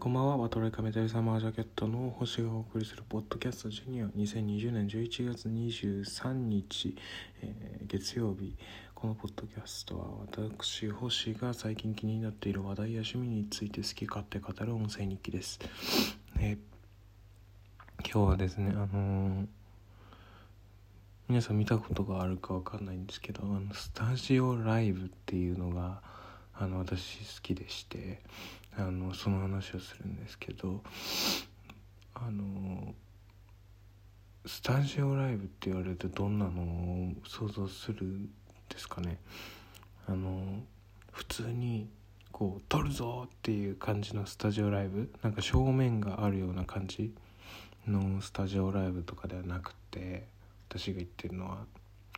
こんばんは、ワトレカメタルサマージャケットの星がお送りするポッドキャストジュニア。2020年11月23日、えー月曜日。このポッドキャストは私星が最近気になっている話題や趣味について好き勝手語る音声日記です、えー今日はですねあのー皆さん見たことがあるかわかんないんですけどあのスタジオライブっていうのがあの私好きでしてあのその話をするんですけどあのスタジオライブって言われるとどんなのを想像するんですかね。あの普通にこう撮るぞっていう感じのスタジオライブなんか正面があるような感じのスタジオライブとかではなくて私が言ってるのは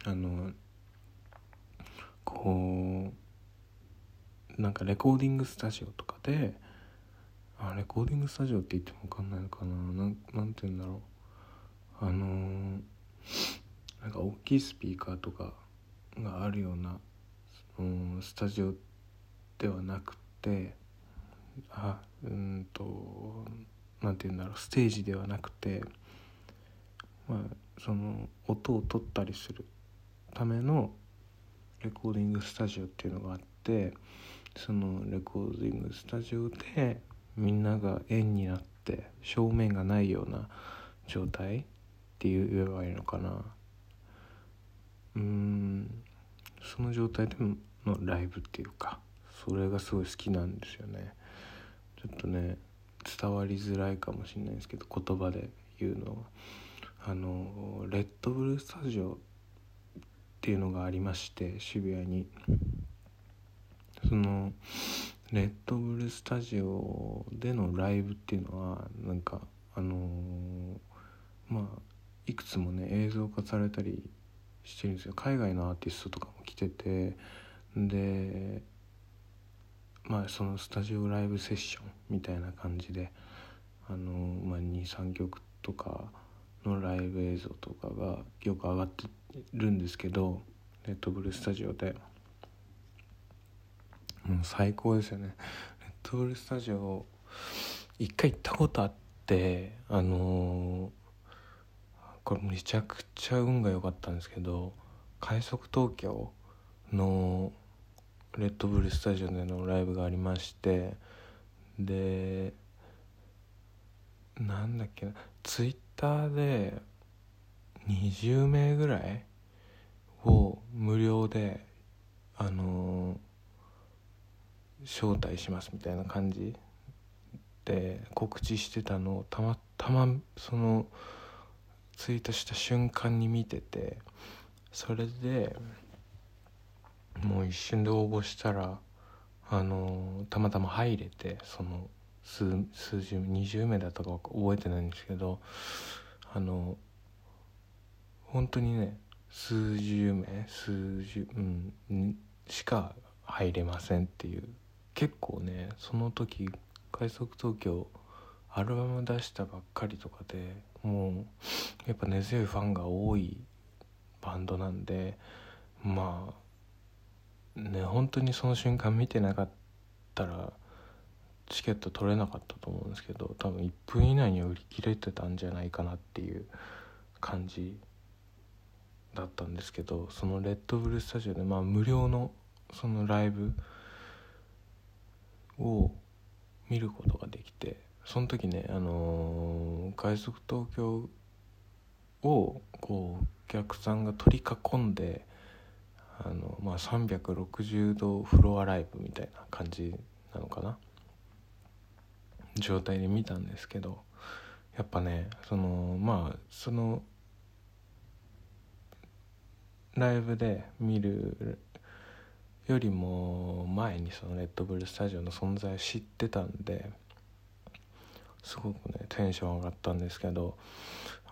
あのこうなんかレコーディングスタジオとかであレコーディングスタジオって言っても分かんないのかな。なんなんて言うんだろう。あのーなんか大きいスピーカーとかがあるようなそのスタジオではなくてあうんとなんて言うんだろう。ステージではなくてまあその音を取ったりするためのレコーディングスタジオっていうのがあってそのレコーディングスタジオでみんなが円になって正面がないような状態っていう言えばいいのかな。うん。その状態でのライブっていうかそれがすごい好きなんですよね。ちょっとね伝わりづらいかもしれないですけど言葉で言うのは。あのレッドブルスタジオっていうのがありまして渋谷に。そのレッドブルスタジオでのライブっていうのはなんかあのまあいくつもね映像化されたりしてるんですよ。海外のアーティストとかも来ててでまあそのスタジオライブセッションみたいな感じであの、まあ、23曲とかのライブ映像とかがよく上がってるんですけどレッドブルスタジオで。もう最高ですよね。レッドブルスタジオ一回行ったことあってあのこれめちゃくちゃ運が良かったんですけど快速東京のレッドブルスタジオでのライブがありましてでなんだっけなツイッターで20名ぐらいを無料であの招待しますみたいな感じで告知してたのをたまたまそのツイートした瞬間に見ててそれでもう一瞬で応募したらあのたまたま入れてその数数十20名だったか覚えてないんですけどあの本当にね数十名数十うんしか入れませんっていう結構ねその時快速東京アルバム出したばっかりとかでもうやっぱ根強いファンが多いバンドなんでまあね本当にその瞬間見てなかったらチケット取れなかったと思うんですけど多分1分以内に売り切れてたんじゃないかなっていう感じだったんですけどそのレッドブルスタジオでまあ無料のそのライブを見ることができてその時ねあのー快速東京をこうお客さんが取り囲んであの、まあ、360度フロアライブみたいな感じなのかな？状態で見たんですけどやっぱねそのまあそのライブで見るよりも前にそのレッドブルスタジオの存在を知ってたんですごくねテンション上がったんですけど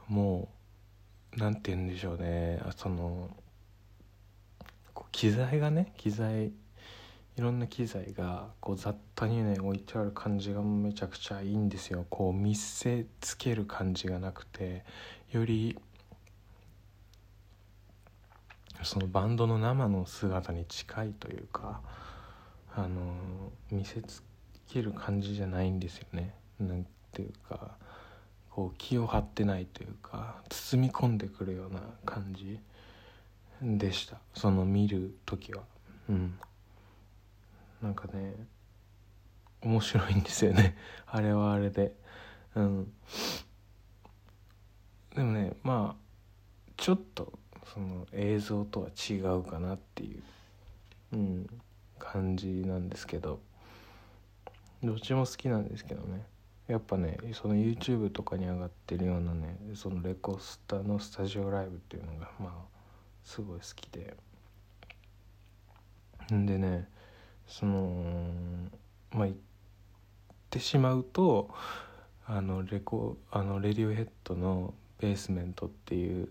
もう何て言うんでしょうねあその機材がね機材いろんな機材がこう雑多にね置いてある感じがめちゃくちゃいいんですよ。こう見せつける感じがなくてよりそのバンドの生の姿に近いというかあの見せつける感じじゃないんですよね。なんていうかこう気を張ってないというか包み込んでくるような感じでした。その見る時は。うん。なんかね面白いんですよね。あれはあれで。うん。でもねまあちょっとその映像とは違うかなっていう、うん、感じなんですけどどっちも好きなんですけどね。やっぱねその YouTube とかに上がってるようなねそのレコスタのスタジオライブっていうのがまあすごい好きで。んでねそのまあ言ってしまうとあのレコあのレディオヘッドのベースメントっていう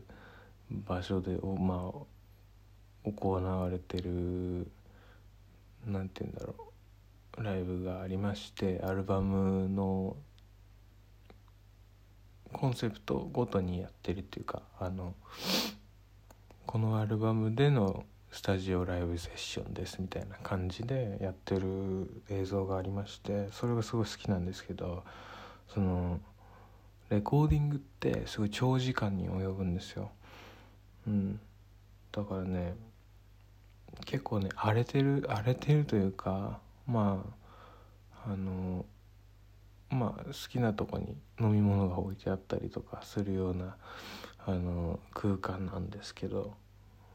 場所でまあ行われてるなんて言うんだろうライブがありましてアルバムのコンセプトごとにやってるっていうかあのこのアルバムでのスタジオライブセッションですみたいな感じでやってる映像がありましてそれがすごい好きなんですけどそのレコーディングってすごい長時間に及ぶんですよ。うん、だからね結構ね荒れてる荒れてるというかまああのまあ好きなとこに飲み物が置いてあったりとかするようなあの空間なんですけど、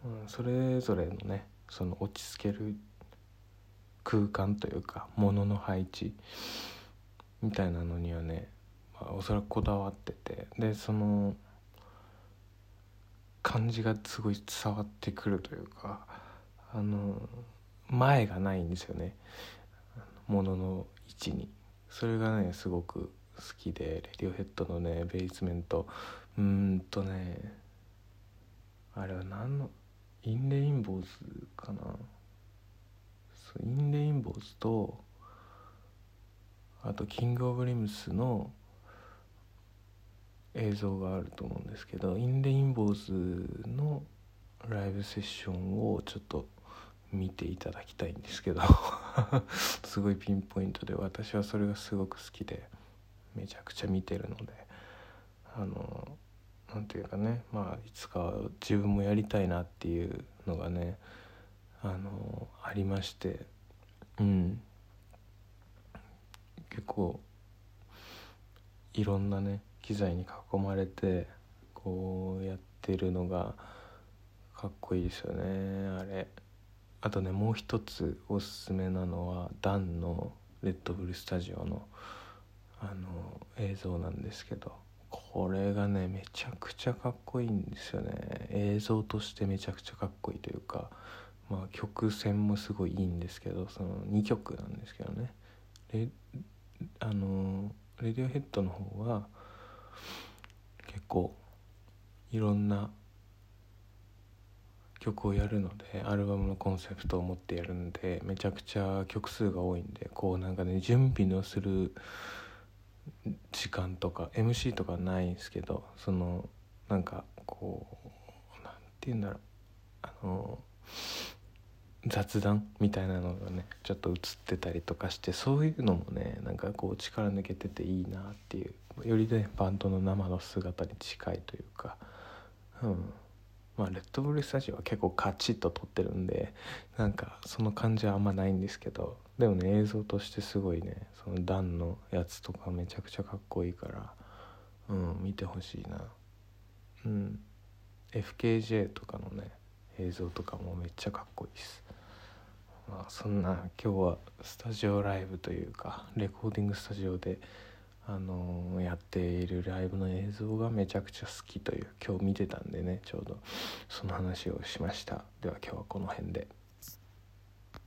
うん、それぞれのねその落ち着ける空間というか物の配置みたいなのにはね、まあ、おそらくこだわっててでその感じがすごい伝わってくるというかあの前がないんですよね。ものの位置に。それがねすごく好きでレディオヘッドのねベースメント。うーんとねあれは何のインレインボーズかな。インレインボーズとあとキングオブリムスの映像があると思うんですけどインレインボーズのライブセッションをちょっと見ていただきたいんですけど すごいピンポイントで私はそれがすごく好きでめちゃくちゃ見てるのであの何て言うかねまあいつか自分もやりたいなっていうのがねあのありましてうん。結構いろんなね機材に囲まれてこうやってるのがかっこいいですよねあれ。あとねもう一つおすすめなのはダンのレッドブルスタジオのあの映像なんですけどこれがねめちゃくちゃかっこいいんですよね。映像としてめちゃくちゃかっこいいというかまあ曲線もすごいいいんですけどその2曲なんですけどね。レあのレディオヘッドの方は結構いろんな曲をやるのでアルバムのコンセプトを持ってやるんでめちゃくちゃ曲数が多いんでこうなんかね準備のする時間とか MC とかないんですけどそのなんかこうなんて言うんだろうあの雑談みたいなのがねちょっと映ってたりとかしてそういうのもねなんかこう力抜けてていいなっていうよりねバンドの生の姿に近いというかうん。まあレッドブルスタジオは結構カチッと撮ってるんでなんかその感じはあんまないんですけどでもね映像としてすごいねそのダンのやつとかめちゃくちゃかっこいいからうん見てほしいな。うん。FKJ とかのね映像とかもめっちゃかっこいいですまあそんな今日はスタジオライブというかレコーディングスタジオであのやっているライブの映像がめちゃくちゃ好きという今日見てたんでねちょうどその話をしましたでは今日はこの辺で。